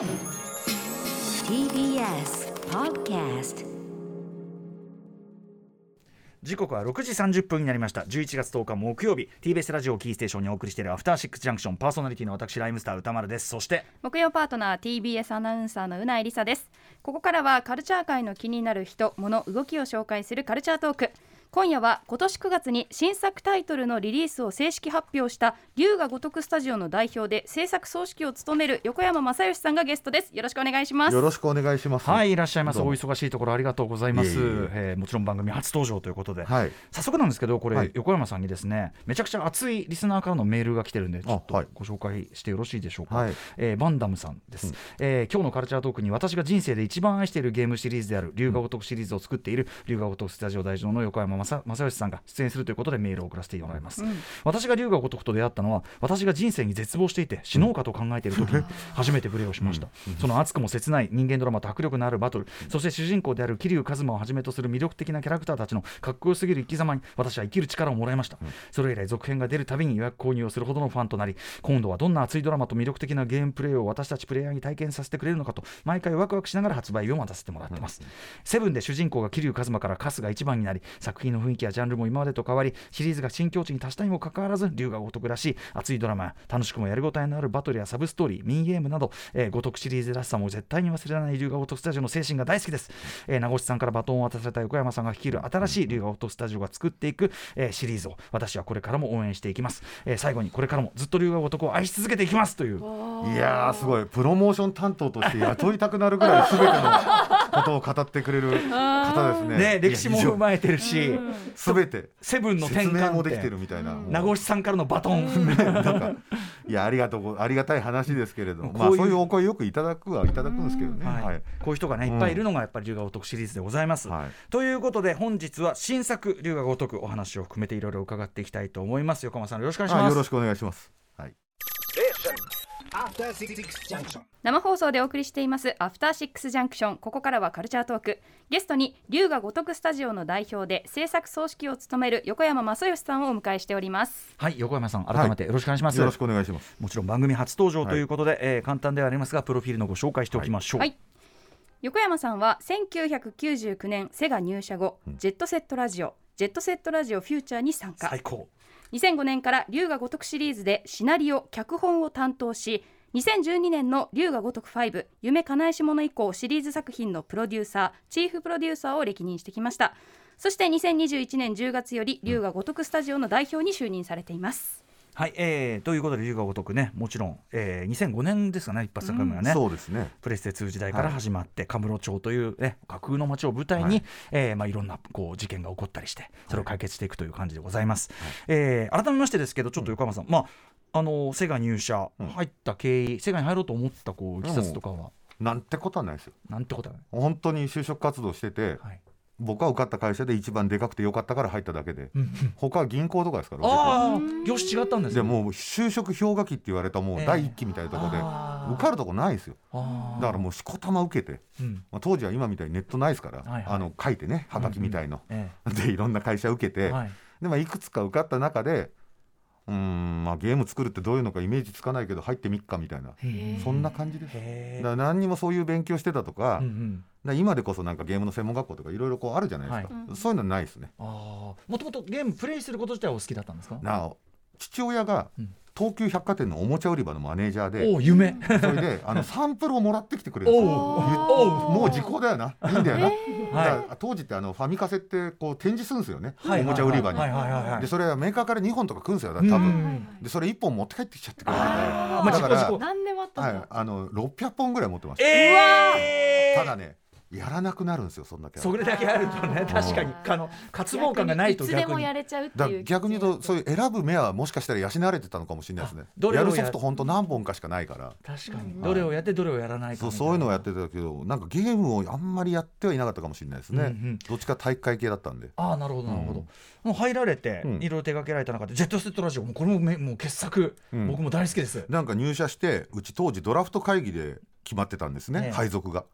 TBS Podcast 時刻は6時30分になりました。11月10日木曜日。TBS ラジオキーステーションにお送りしているアフターシックスジャンクションパーソナリティの私ライムスター歌丸です。そして木曜パートナー TBS アナウンサーのうないりさです。ここからはカルチャー界の気になる人物動きを紹介するカルチャートーク今夜は今年9月に新作タイトルのリリースを正式発表した龍が如くスタジオの代表で制作総指揮を務める横山正義さんがゲストです。よろしくお願いします。よろしくお願いします。はいいらっしゃいます。お忙しいところありがとうございます。いえいえ。えーもちろん番組初登場ということで、はい。早速なんですけどこれ、はい。横山さんにですねめちゃくちゃ熱いリスナーからのメールが来てるんでちょっとご紹介してよろしいでしょうか、はい。えーバンダムさんです、えー今日のカルチャートークに私が人生で一番愛しているゲームシリーズである龍が如くシリーズを作っている龍が如くスタジオ代表の横山正正義さんが出演するということでメールを送らせてもらいます、私が龍が如くと出会ったのは私が人生に絶望していて死のうかと考えている時に 初めてプレイをしました、その熱くも切ない人間ドラマと迫力のあるバトル。そして主人公である桐生一馬をはじめとする魅力的なキャラクターたちのかっこよすぎる生き様に私は生きる力をもらいました、それ以来続編が出るたびに予約購入をするほどのファンとなり今度はどんな熱いドラマと魅力的なゲームプレイを私たちプレイヤーに体験させてくれるのかと毎回ワクワクしながら発売日を待たせてもらってます、セブンで主人公が桐生一馬から春日一番になり作品の雰囲気やジャンルも今までと変わりシリーズが新境地に達したにもかかわらず龍が如くらしい熱いドラマや楽しくもやりごたえのあるバトルやサブストーリーミニゲームなど、えー、如くシリーズらしさも絶対に忘れられない龍が如くスタジオの精神が大好きです、えー名越さんからバトンを渡された横山さんが率いる新しい龍が如くスタジオが作っていく、えーシリーズを私はこれからも応援していきます、えー最後にこれからもずっと龍が如くを愛し続けていきますという。いやーすごい。プロモーション担当として雇いたくなるぐらいすべてのことを語ってくれる方ですね。ね歴史も踏まえてるしすべてセブンの転説明換もできて点るみたいな。名越さんからのバトンいやありがとうごありがたい話ですけれども、まあそういうお声よくいただくはいただくんですけどね。はいはい。こういう人がねいっぱいいるのがやっぱり龍が如くシリーズでございます。はいということで本日は新作龍が如くお話を含めていろいろ伺っていきたいと思います横浜さんよろしくお願いします。あよろしくお願いします。生放送でお送りしていますアフターシックスジャンクションここからはカルチャートークゲストに龍が如くスタジオの代表で制作総指揮を務める横山正義さんをお迎えしておりますはい横山さん改めてよろしくお願いします。よろしくお願いします。もちろん番組初登場ということで、えー簡単ではありますがプロフィールのご紹介しておきましょう。はい横山さんは1999年セガ入社後、ジェットセットラジオジェットセットラジオフューチャーに参加最高。2005年から龍が如くシリーズでシナリオ脚本を担当し2012年の龍が如く5夢叶えし者以降シリーズ作品のプロデューサーチーフプロデューサーを歴任してきました。そして2021年10月より龍が如くスタジオの代表に就任されています。はい、えーということで龍が如くねもちろん、えー、2005年ですかね一発作目がね。そうですね。プレステ2時代から始まって、カムロ町という、ね、架空の町を舞台に、はい。えーまあ、いろんなこう事件が起こったりしてそれを解決していくという感じでございます、えー改めましてですけどちょっと横山さん、まあ、あのセガ入社うん。入った経緯、セガに入ろうと思ったこういきさつとかは？なんてことはないですよ。なんてことはない、本当に就職活動してて、はい僕は受かった会社で一番でかくてよかったから入っただけで、うんうん。他は銀行とかですか？ら。ああ業種違ったんですね。でもう就職氷河期って言われたもええ。う第一期みたいなところで、受かるとこないですよ。だからもうしこたま受けて、うん。まあ、当時は今みたいにネットないですから、あの書いてねはがきみたいの、え でいろんな会社受けて、でまあ、いくつか受かった中でうーん、まあ、ゲーム作るってどういうのかイメージつかないけど入ってみっかみたいな。そんな感じです。へだから何にもそういう勉強してたとか,、うんうん。今でこそなんかゲームの専門学校とかいろいろこうあるじゃないですか、はい。そういうのはないですね。ああもともとゲームプレイすること自体はお好きだったんですか？なお父親がうん東急百貨店のおもちゃ売り場のマネージャーで、おお夢。それであの サンプルをもらってきてくれるんでもう時効だよな、いいんだよな。はだから当時ってあのファミカセってこう展示するんですよね、はいおもちゃ売り場に。でそれはメーカーから2本とか来るんですよ、多分。んでそれ1本持って帰ってきちゃってくれるんで、あー。まあだから、事故事故何でもあったはい、あの600本ぐらい持ってます。えただね、やらなくなるんですよ、そんだけ。それだけあるとね確かに。あの渇望感がないといつで逆にもやれちゃうってだいう逆に言うとそういう選ぶ目はもしかしたら養われてたのかもしれないですね。あどれをややるソフト本当何本かしかないから。確かに。どれをやってどれをやらないかそうそういうのをやってたけどなんかゲームをあんまりやってはいなかったかもしれないですね、うんうんどっちか体育会系だったんで。ああなるほどなるほど、うん。もう入られてうん。いろいろ手掛けられた中で、ジェットセットラジオもうこれもめもう傑作、うん。僕も大好きです。なんか入社してうち当時ドラフト会議で決まってたんですね、ええ。配属が。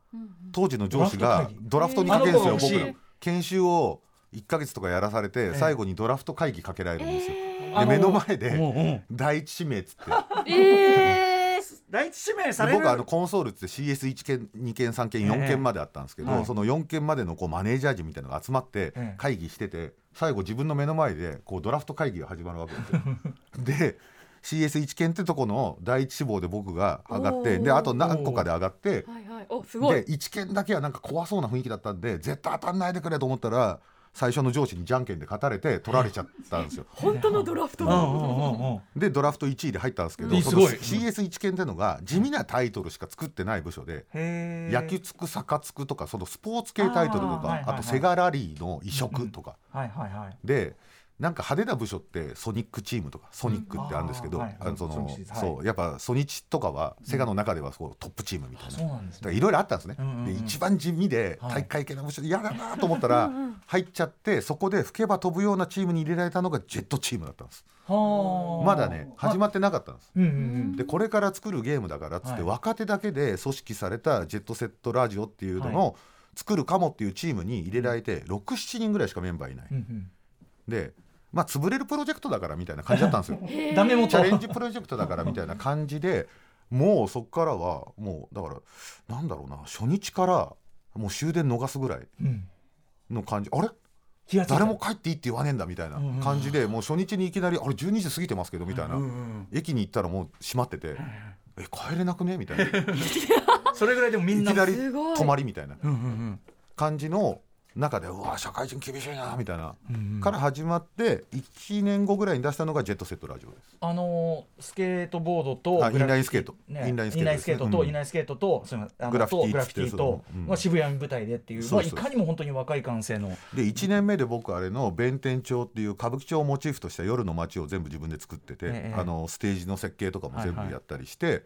当時の上司がドラフトにかけるんですよ、僕ら研修を1か月とかやらされて、え最後にドラフト会議かけられるんですよ、あの。で目の前でうんう。ん第一指名っつって。えー、第一指名され僕はあのコンソールって CS1 件2件3件4件まであったんですけど、はい。その4件までのこうマネージャー陣みたいなのが集まってええ。会議してて最後自分の目の前でこうドラフト会議が始まるわけですよ。で CS1 件ってとこの第一志望で僕が上がってであと何個かで上がってはいはい。おすごい。で1件だけはなんか怖そうな雰囲気だったんで絶対当たんないでくれと思ったら最初の上司にじゃんけんで勝たれて取られちゃったんですよ。本当のドラフト。うんうんうんうん。でドラフト1位で入ったんですけどそのいいすごい。CS1 件ってのが地味なタイトルしか作ってない部署で。へー。野球つく坂つくとかそのスポーツ系タイトルとかあ,、とセガラリーの移植とか、はいはいはい。でなんか派手な部署ってソニックチームとかソニックってあるんですけど、うんあそそうやっぱソニチとかはセガの中ではそうトップチームみたいな。そうなんいろいろあったんですね、うんうんうん。で一番地味ではい。体育会系の部署で嫌だなと思ったら入っちゃってそこで吹けば飛ぶようなチームに入れられたのがジェットチームだったんです。はあ。まだね始まってなかったんです。うんうんうん。でこれから作るゲームだからっつって、はい。若手だけで組織されたジェットセットラジオっていうのの作るかもっていうチームに入れられて67人ぐらいしかメンバーいない、うんうん。でまあ潰れるプロジェクトだからみたいな感じだったんですよ。ダメ元。チャレンジプロジェクトだからみたいな感じでもうそこからはもうだからなんだろうな初日からもう終電逃すぐらいうんの感じ。あれ？気がついた。誰も帰っていいって言わねえんだみたいな感じでもう初日にいきなりあれ12時過ぎてますけどみたいな。うんうん駅に行ったらもう閉まっててえ帰れなくね？みたいな。それぐらいでもみんな。いきなり泊まりみたいなうんうん。感じの中でうわ社会人厳しいなみたいな、うんうん。から始まって1年後ぐらいに出したのがジェットセットラジオです。あのースケートボードとインラインスケート。ねインラインスケートとインラインスケートとそのあのグラフィティと。グラフィティとうん。まあ渋谷舞台でっていうそういかにも本当に若い感性の。で1年目で僕あれの弁天町っていう歌舞伎町をモチーフとした夜の街を全部自分で作ってて、ええ。あのステージの設計とかも全部はいはいやったりして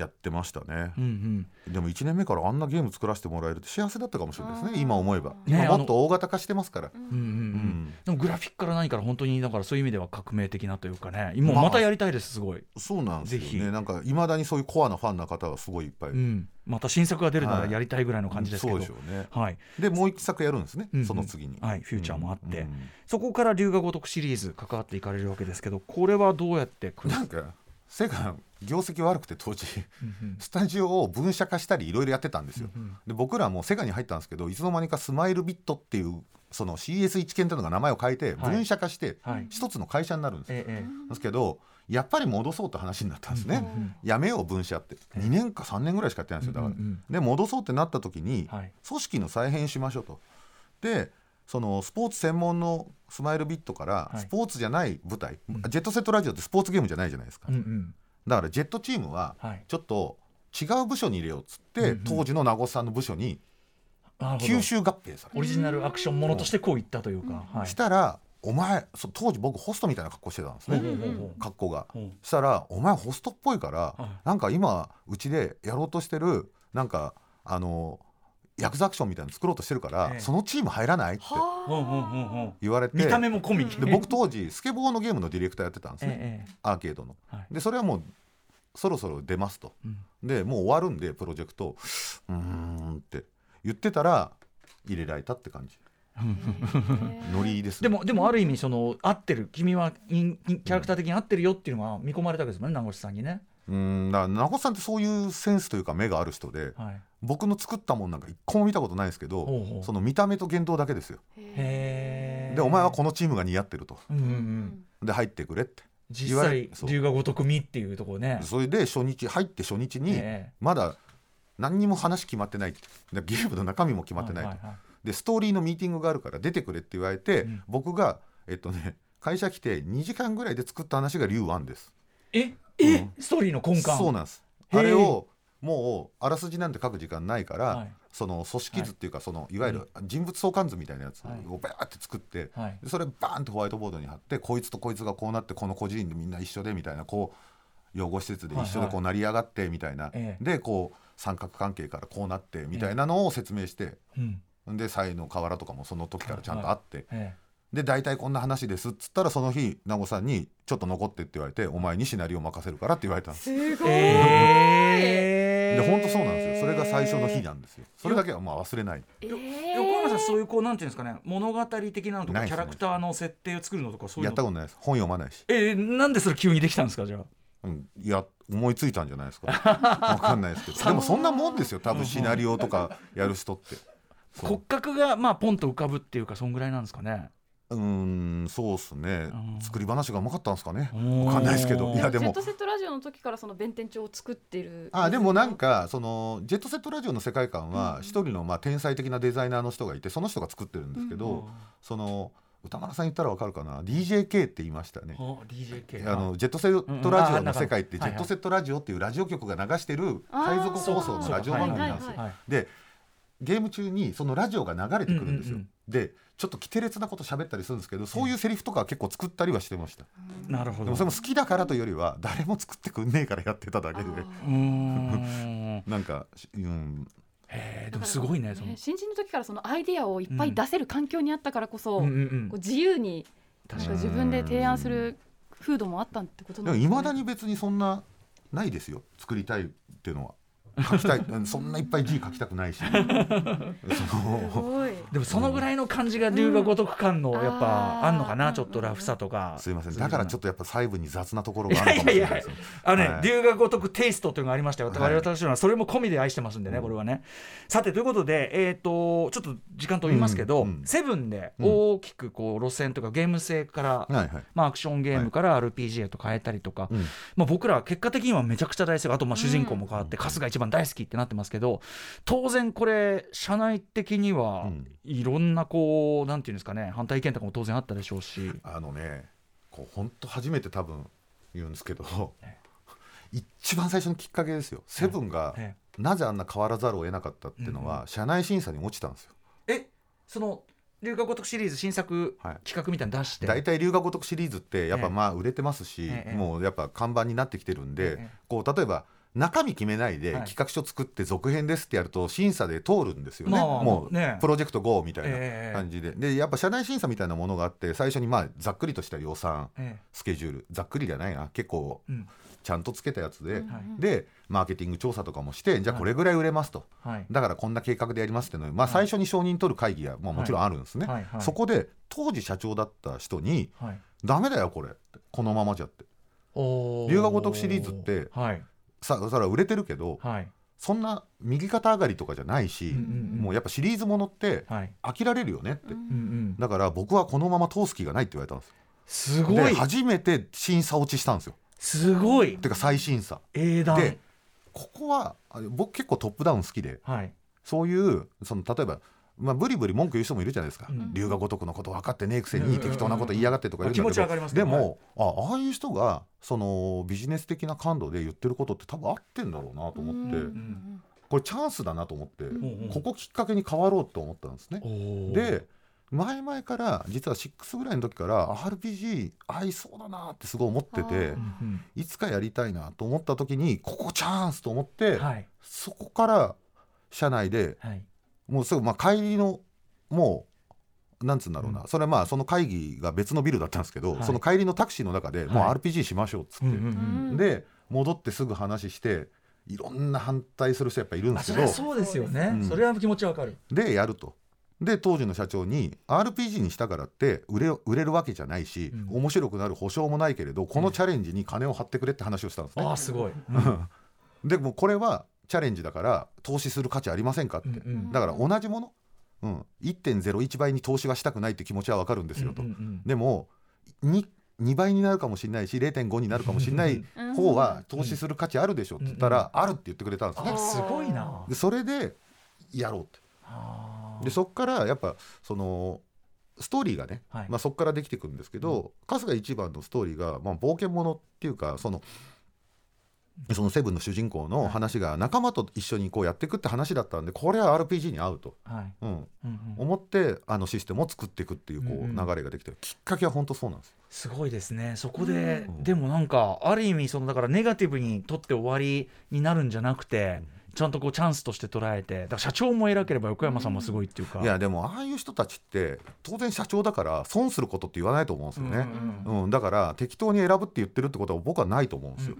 やってましたね、うんでも1年目からあんなゲーム作らせてもらえるって幸せだったかもしれないですね。今思えば、ね今もっと大型化してますから、うん。うんうんううん。んでもグラフィックから何から本当にだからそういう意味では革命的なというかね。今まあまたやりたいですすごい。そうなんですよね。なんかいまだにそういうコアなファンな方がすごいいっぱい、うん。また新作が出るならはいやりたいぐらいの感じですけど。そうでしょうね。はい。でもう一作やるんですね、うんうん。その次に。はいフューチャーもあって。うんそこから龍が如くシリーズ関わっていかれるわけですけどこれはどうやってくるなんかセガ業績悪くて当時スタジオを分社化したりいろいろやってたんですよ、で僕らもセガに入ったんですけどいつの間にかスマイルビットっていうその CS1 件っていうのが名前を変えてはい。分社化してはい。一つの会社になるんですですけどやっぱり戻そうって話になったんですね、うんやめよう分社って。2年か3年ぐらいしかやってないんですよだから、で戻そうってなった時に、はい。組織の再編しましょうと。でそのスポーツ専門のスマイルビットからはい。スポーツじゃない舞台、うん。ジェットセットラジオってスポーツゲームじゃないじゃないですか、だからジェットチームははい。ちょっと違う部署に入れようっつって、うんうん。当時の名越さんの部署に吸収合併されオリジナルアクションものとしてこういったというか、はい。したらお前当時僕ホストみたいな格好してたんですね、ほうほうほうほう格好が。ほうしたらお前ホストっぽいから、はい。なんか今うちでやろうとしてるなんかあのヤクザアクションみたいなの作ろうとしてるから、ええ。そのチーム入らないってうんうんうんうん言われて見た目も込みで僕当時スケボーのゲームのディレクターやってたんですね、ええアーケードの。ええはい。でそれはもうそろそろ出ますと。うん。でもう終わるんでプロジェクトうーんって言ってたら入れられたって感じ。ノリですね。でもでもある意味その合ってる君はキャラクター的に合ってるよっていうのが見込まれたわけですもんね名越さんにね、うーんだから名越さんってそういうセンスというか目がある人ではい、僕の作ったもんなんか一個も見たことないですけどほうほう。その見た目と言動だけですよ。でお前はこのチームが似合ってると。うんうんうん。で入ってくれって実際龍が如くみっていうところね。それで初日入って初日にええ。まだ何にも話決まってない。でゲームの中身も決まってないと、はいはいはい。でストーリーのミーティングがあるから出てくれって言われて、うん。僕がえっとね会社来て2時間ぐらいで作った話が龍1です。え？え、ストーリーの根幹。そうなんです。あれをもうあらすじなんて書く時間ないから、はい。その組織図っていうか、そのいわゆる人物相関図みたいなやつはい。をバーって作って、はい。でそれバーンとホワイトボードに貼ってこいつとこいつがこうなってこの個人でみんな一緒でみたいなこう養護施設で一緒でこう成り上がってみたいな、ええ。でこう三角関係からこうなってみたいなのを説明して、うん。で才の河原とかもその時からちゃんとあって、えで大体こんな話ですっつったらその日名護さんに「ちょっと残って」って言われて「お前にシナリオを任せるから」って言われたんです。すごい、えで本当そうなんですよ。それが最初の日なんですよ。それだけはまあ忘れない。えー。横山さんそういうこうなんていうんですかね物語的なのとかキャラクターの設定を作るのとかそういうの。やったことないです。本読まないしえーなんでそれ急にできたんですかじゃあ。うん、いや思いついたんじゃないですか。わかんないですけど。でもそんなもんですよ。多分シナリオとかやる人って。そ う骨格がまあポンと浮かぶっていうかそんぐらいなんですかねうーんそうっすね。うん。作り話がうまかったんですかね。わわかんないですけど。いやでも。ジェットセットラジオの時からその弁天帳を作ってる。あでもなんかそのジェットセットラジオの世界観は一人のまあ天才的なデザイナーの人がいてその人が作ってるんですけど、その歌丸さん言ったらわかるかな？DJK って言いましたね。はあ DJK あのジェットセットラジオの世界ってジェットセットラジオっていうラジオ局が流してる海賊放送のラジオ番組なんですよ。はいでゲーム中にそのラジオが流れてくるんですよ。でちょっと奇烈なこと喋ったりするんですけどそういうセリフとかは結構作ったりはしてました。なるほど。でもそれも好きだからというよりは誰も作ってくんねえからやってただけで。なんか、うん、へえでもすごいねその。ね新人の時からそのアイディアをいっぱい出せる環境にあったからこそ、うん。うんうんこう自由に確なんか自分で提案する風土もあったってことなんですね。いまだに別にそんなないですよ。作りたいっていうのは書きたい。うんそんないっぱい字書きたくないし。そすの。ごい。でもそのぐらいの感じが龍が如く感のうん。やっぱあんのかなちょっとラフさとか。すいません。だからちょっとやっぱ細部に雑なところがあるかもしれないですあのね、はい。龍が如くテイストというのがありましたよ、はい。我々私はそれも込みで愛してますんでね、うんこれはね。さてということで、えー、とちょっと時間取りますけど、うんうんセブンで大きくこう路線とかゲーム性から、はいはい。まあ、アクションゲームから RPG へと変えたりとか、うん。まあ、僕らは結果的にはめちゃくちゃ大好き。あとまあ主人公も変わって、春日一番大好きってなってますけど当然これ社内的にはうん。いろんなこうなんていうんですかね反対意見とかも当然あったでしょうし。あのねこう本当初めて多分言うんですけど一番最初のきっかけですよ。セブンがえなぜあんな変わらざるを得なかったっていうのは社内審査に落ちたんですよ。えその龍が如くシリーズ新作はい。企画みたいなの出して、大体龍が如くシリーズってやっええ。ぱまあ売れてますし、ええ。もうやっぱ看板になってきてるんで、ええ。こう例えば中身決めないではい。企画書作って続編ですってやると審査で通るんですよね、まあもうね。プロジェクト GO みたいええな感じで、でやっぱ社内審査みたいなものがあって最初にまあざっくりとした予算えスケジュール。ざっくりじゃないな。結構ちゃんとつけたやつで、うん。はい。でマーケティング調査とかもしてじゃあこれぐらい売れますと、はい。だからこんな計画でやりますっていうのまあ、最初に承認取る会議が、まあ、もちろんあるんですね、はい。はい。そこで当時社長だった人にはい「ダメだよこれ」このままじゃって。龍が如くシリーズってはいさそれは売れてるけどはい。そんな右肩上がりとかじゃないし、うんうんうん。もうやっぱシリーズものってはい。飽きられるよねって、うんうんだから僕はこのまま通す気がないって言われたんですすごい。で初めて審査落ちしたんですよ。すごい。てか再審査。英断。でここはあ僕結構トップダウン好きではい。そういうその例えばまあ、ブリブリ文句言う人もいるじゃないですか、うん。龍が如くのこと分かってねえくせに適当なこと言いやがってとか言うんだけど、気持ちわかりますけどでも、あああいう人がそのビジネス的な感度で言ってることって多分合ってんだろうなと思って、うんこれチャンスだなと思って、んうん。ここきっかけに変わろうと思ったんですね。で前々から実は6ぐらいの時から RPG 合いそうだなってすごい思ってていつかやりたいなと思った時にここチャンスと思って、うんはい。そこから社内ではいもうすぐまあ帰りのもうなんつうんだろうな、うそれはまあその会議が別のビルだったんですけど、はい。その帰りのタクシーの中でもうはい。RPG しましょうっつって、うんうんうん。で戻ってすぐ話していろんな反対する人やっぱいるんですけど。あそうですよね、うん。それは気持ちわかる。でやると。で当時の社長に RPG にしたからって売れ売れるわけじゃないし、うん。面白くなる保証もないけれどこのチャレンジに金を張ってくれって話をしたんですね。ああすごい、でもこれはチャレンジだから投資する価値ありませんかって、うんうんだから同じもの、うん、1.01倍に投資はしたくないって気持ちはわかるんですよと、うんうんうんでも 2, 2倍になるかもしれないし0.5になるかもしれないうん。方は投資する価値あるでしょって言ったら、あるって言ってくれたんですねあ。すごいな。でそれでやろうって。でそっからやっぱそのストーリーがね、はい。まあ、そこからできていくんですけど、春日一番のストーリーが、まあ、冒険者っていうかそのそのセブンの主人公の話が仲間と一緒にこうやっていくって話だったんでこれは RPG に合うと、はい。うん、うんうん。思ってあのシステムを作っていくっていうこう流れができてきっかけは本当そうなんです。すごいですね。そこで、うん。でもなんかある意味そのだからネガティブにとって終わりになるんじゃなくて、ちゃんとこうチャンスとして捉えてだから社長も偉ければ横山さんもすごいっていうか、いやでもああいう人たちって当然社長だから損することって言わないと思うんですよね、うんうんうん。だから適当に選ぶって言ってるってことは僕はないと思うんですよ、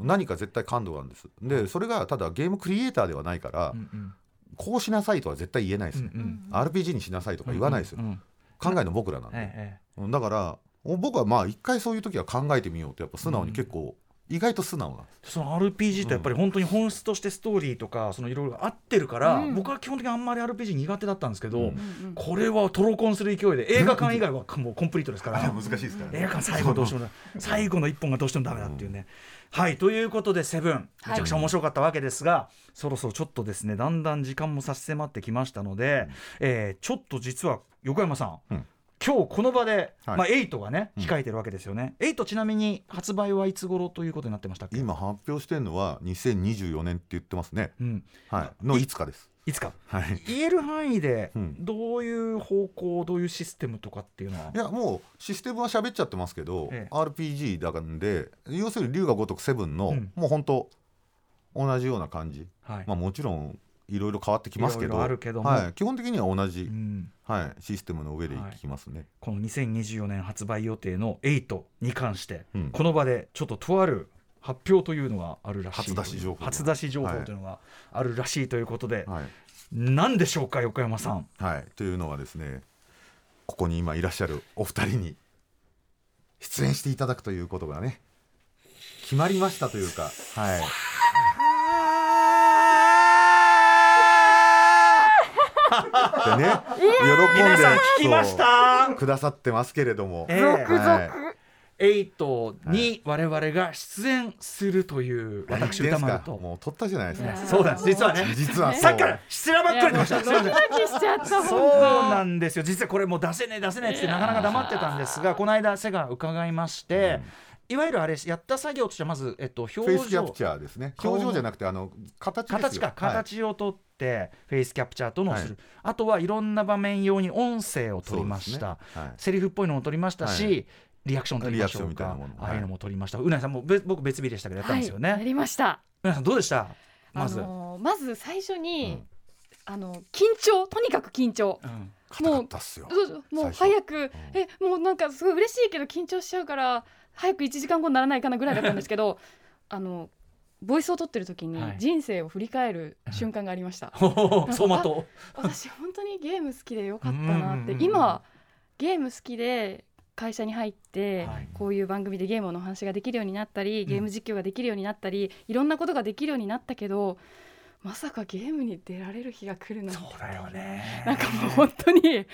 何か絶対感度があるんです。でそれがただゲームクリエイターではないから、うんうんこうしなさいとは絶対言えないですね、うんうん RPG にしなさいとか言わないですよ、うんうん考えるの僕らなんで、ええ。うん。だから僕はまあ一回そういう時は考えてみようってやっぱ素直に結構意外と素直な。その RPG とやっぱり本当に本質としてストーリーとかそのいろいろ合ってるから、うん。僕は基本的にあんまり RPG 苦手だったんですけど、うんうんこれはトロコンする勢いで映画館以外はもうコンプリートですから。難しいですから映画館最後どうしてもだ最後の一本がどうしてもダメだっていうね。はいということで「セブン。めちゃくちゃ面白かったわけですが、そろそろちょっとですねだんだん時間も差し迫ってきましたので、えーちょっと実は横山さん、うん今日この場で、はい。まあ、8がねうん。控えてるわけですよね、8ちなみに発売はいつ頃ということになってましたっけ？今発表してるのは2024年って言ってますね。うん、はい。のいつかです。いつか。はい。言える範囲でうん。どういう方向どういうシステムとかっていうのは、いやもうシステムは喋っちゃってますけど、ええ。RPG だからんで要するに龍が如くセブンの、うん。もう本当同じような感じ、はい。まあもちろんいろいろ変わってきますけどあるけども。はい、基本的には同じ、うん。はい、システムの上でいきますね、この2024年発売予定の8に関して、うん。この場でちょっととある発表というのがあるらしい初出し情報が。初出し情報というのがあるらしいということで、はい。何でしょうか横山さん。はい、というのはですねここに今いらっしゃるお二人に出演していただくということがね決まりましたというか、はい、でね喜んで皆さん聞きました。くださってますけれども、ええ。はい8に我々が出演するという私歌丸と。もう撮ったじゃないですか。いやそうなんです。実はね。実はさっきからしらばっくり出ましたすいませんドキドキしちゃったそうなんですよ。実はこれもう出せねえ出せねえってなかなか黙ってたんですがこの間瀬が伺いまして、いわゆるあれやった作業としてはまず、えっと、表フェイスキャ情プチャーですね。表情。じゃなくてあの形ですよ。形か。はい。形を取って、フェイスキャプチャーとのする、はい。あとはいろんな場面用に音声を取りました、ね。はい。セリフっぽいのも取りましたし、はリアクション取りましょうリアクションかみたいなもの。ああいうのも取りました、うなぎさんもべ僕別日でしたけどやったんですよね、はい、やりました。うなぎさんどうでした？まず、あのーまず最初に、うん。あの緊張。とにかく緊張。うん。硬かったっすよ。そうもう早く、えもうなんかすごい嬉しいけど緊張しちゃうから早く1時間後にならないかなぐらいだったんですけど あのボイスを取ってる時にはい。人生を振り返る瞬間がありました、ほほほ走馬灯私本当にゲーム好きでよかったなってうんうんうん今ゲーム好きで会社に入って、はい。こういう番組でゲームの話ができるようになったりゲーム実況ができるようになったり、いろんなことができるようになったけどまさかゲームに出られる日が来るなんて。そうだよね。なんかもう本当にはい。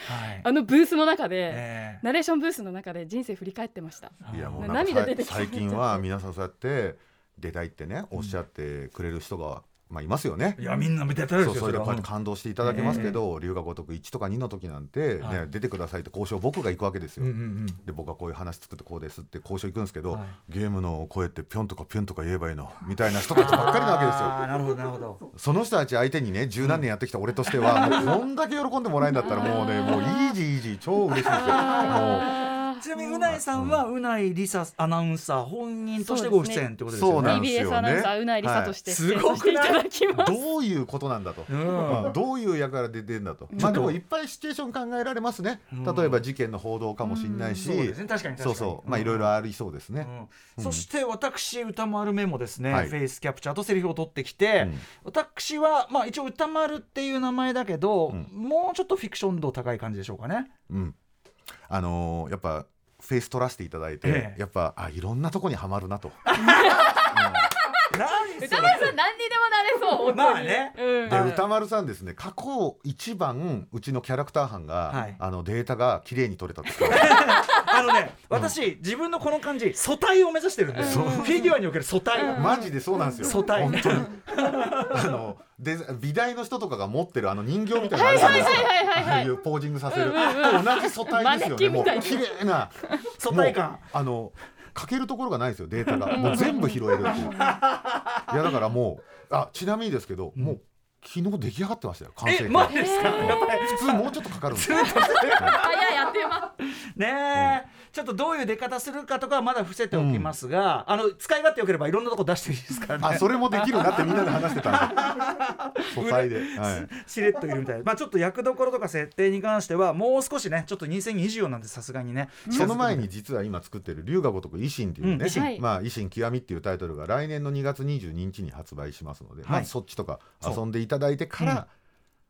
あのブースの中で、ええ。ナレーションブースの中で人生振り返ってました。いやもうなんか涙出てきた。最近は皆さんそうやって出たいってねおっしゃってくれる人が、まあ、いますよね。いやみんな見てたですよそれでこうやっては感動していただけますけど、龍が如く1とか2の時なんて、ねはい出てくださいって交渉僕が行くわけですよ。で僕はこういう話作ってこうですって交渉行くんですけど、はいゲームの声ってピョンとかピュンとか言えばいいの？みたいな人たちばっかりなわけですよ。なるほどなるほどその人たち相手にね十何年やってきた俺としては、もうこんだけ喜んでもらえるんだったらもうねもうイージーイージー超嬉しいですよ。も うちなみにうないさんはうないりさアナウンサー本人としてご出演ってことですよそうなねんですよね。TBS アナウンサーうないりさとして。はい出演させてい？ただきます。どういうことなんだと、どういう役柄で出てんだと、うん。まあでもいっぱいシチュエーション考えられますね、うん。例えば事件の報道かもしれないし、そうですね。確かに確かに。そうそう。まあいろいろありそうですね、うん。そして私歌丸めもですね、はい。フェイスキャプチャーとセリフを取ってきて、うん。私はまあ一応歌丸っていう名前だけど、うん。もうちょっとフィクション度高い感じでしょうかね。うん。あのーやっぱフェイス取らせていただいて、ええ。やっぱあいろんなとこにはまるなと、何そ歌丸さん何にでもまあね。うん。ではい。歌丸さんですね過去一番うちのキャラクター班が、はい。あのデータが綺麗に取れたと あのね私、自分のこの感じ素体を目指してるんで、そうフィギュアにおける素体、うん。マジでそうなんですよ。素体。本当に。あので美大の人とかが持ってるあの人形みたいなのあるじゃないですか。はいはいはいはいはいああいうポージングさせる、うんうんうん。と同じ素体ですよねもう。綺麗な。素体感。あのかけるところがないですよデータが。もう全部拾えるっていう。いやだからもうあちなみにですけど、もう昨日出来上がってましたよ完成え形。マジですか、えー。やっぱり普通もうちょっとかかるんですよ。あいややってまねえ、ちょっとどういう出方するかとかはまだ伏せておきますが、あの使い勝手よければいろんなとこ出していいですからね。あそれもできるなってみんなで話してた素体 で、はい、しれっといるみたい。な、まあ、ちょっと役どころとか設定に関してはもう少しねちょっと2024なんでさすがにねその前に実は今作ってる「龍が如く維新」っていうね、うんまあ維新極みっていうタイトルが来年の2月22日に発売しますので、はい。まずそっちとか遊んでいただいてから、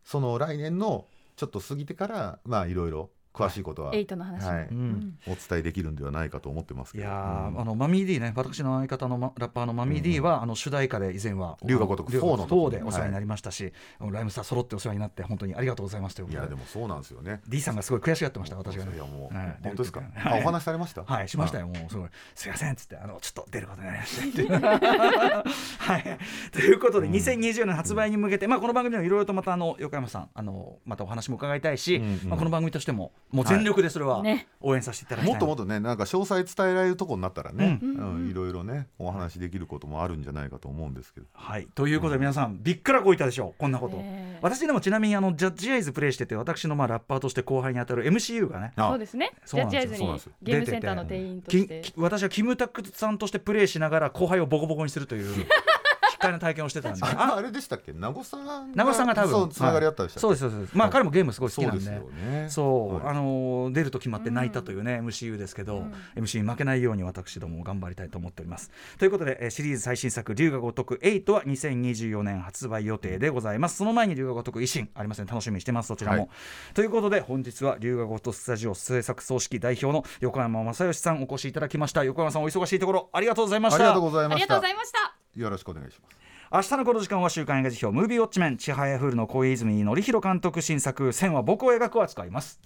その来年のちょっと過ぎてからまあいろいろ詳しいことは、エイトの話も。はい。うん。お伝えできるんではないかと思ってますけど。いやー、うん。あのマミー D ね私の相方の、まラッパーのマミー D は、あの主題歌で以前は龍が如く龍が4の時4でお世話になりましたし、ライムスター揃ってお世話になって本当にありがとうございますということで。いやでもそうなんですよね。D さんがすごい悔しがってました私がね。いやもう、はい。本当ですか、は。い。あお話しされました？はいしましたよもうすごいすいませんっつってあのちょっと出ることになりましたはい。ということで、2020年発売に向けて、まあこの番組でもいろいろとまたあの横山さんあのまたお話も伺いたいし、うんうん。まあこの番組としてももう全力でそれはね。応援させていただきたい。もっともっとねなんか詳細伝えられるとこになったらね、ううん。んいろいろねお話できることもあるんじゃないかと思うんですけど。はい、ということで皆さん、びっくらこいたでしょうこんなこと、私でもちなみにあのジャッジアイズプレイしてて私のまあラッパーとして後輩に当たる MCU がね。あ。そうですね。ジそうなんャッジアイズにですよそうなんですよ。ゲームセンターの店員ときして。き私はキムタクさんとしてプレイしながら後輩をボコボコにするという 奇怪な体験をしてたんで。ああれでしたっけ？名護さんが名護さんが多分つながりあったでしたっけ、そうですそうです。まあ彼もゲームすごい好きなんで。そうですよね。そう、はい。あのー出ると決まって泣いたというね、MCU ですけど、MC に負けないように私ども頑張りたいと思っております。ということで、えーシリーズ最新作「龍が如く8」は2024年発売予定でございます。その前に龍が如く維新。ありません。楽しみにしてますそちらも、はい。ということで本日は龍が如くスタジオ制作総指揮代表の横山正義さんお越しいただきました。横山さんお忙しいところありがとうございました。ありがとうございましたよろしくお願いします明日のこの時間は週刊映画辞表ムービーウォッチメンちはやふるの小泉紀弘監督新作「線は僕を描く」を扱います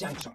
Junction.